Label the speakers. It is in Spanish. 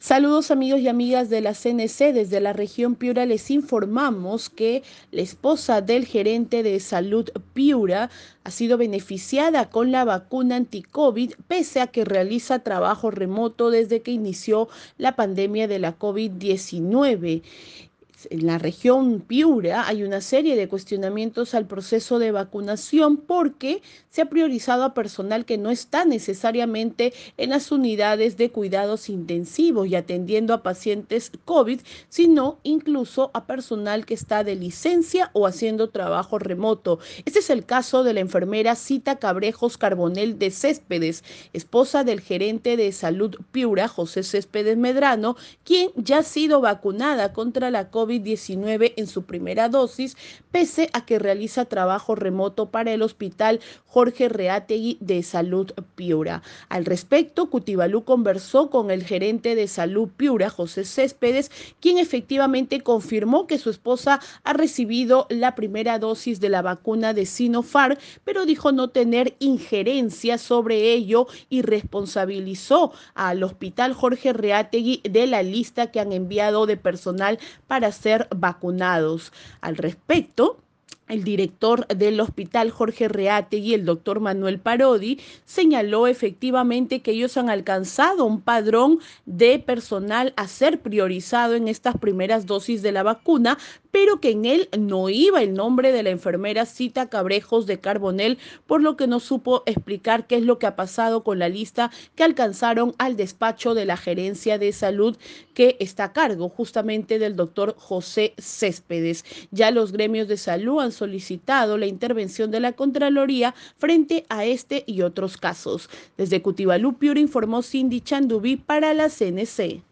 Speaker 1: Saludos amigos y amigas de la CNC. Desde la región Piura les informamos que la esposa del gerente de salud Piura ha sido beneficiada con la vacuna anti-COVID pese a que realiza trabajo remoto desde que inició la pandemia de la COVID-19 en la región Piura hay una serie de cuestionamientos al proceso de vacunación porque se ha priorizado a personal que no está necesariamente en las unidades de cuidados intensivos y atendiendo a pacientes COVID, sino incluso a personal que está de licencia o haciendo trabajo remoto. Este es el caso de la enfermera Cita Cabrejos Carbonel de Céspedes, esposa del gerente de salud Piura, José Céspedes Medrano, quien ya ha sido vacunada contra la COVID. COVID-19 en su primera dosis, pese a que realiza trabajo remoto para el Hospital Jorge Reategui de Salud Piura. Al respecto, Cutibalú conversó con el gerente de Salud Piura, José Céspedes, quien efectivamente confirmó que su esposa ha recibido la primera dosis de la vacuna de Sinopharm, pero dijo no tener injerencia sobre ello y responsabilizó al Hospital Jorge Reategui de la lista que han enviado de personal para ser vacunados. Al respecto, el director del hospital Jorge Reategui, el doctor Manuel Parodi, señaló efectivamente que ellos han alcanzado un padrón de personal a ser priorizado en estas primeras dosis de la vacuna, pero que en él no iba el nombre de la enfermera Cita Cabrejos de Carbonel, por lo que no supo explicar qué es lo que ha pasado con la lista que alcanzaron al despacho de la gerencia de salud que está a cargo justamente del doctor José Céspedes. Ya los gremios de salud han solicitado la intervención de la Contraloría frente a este y otros casos. Desde Cutibalú, Piura informó Cindy Chandubí para la CNC.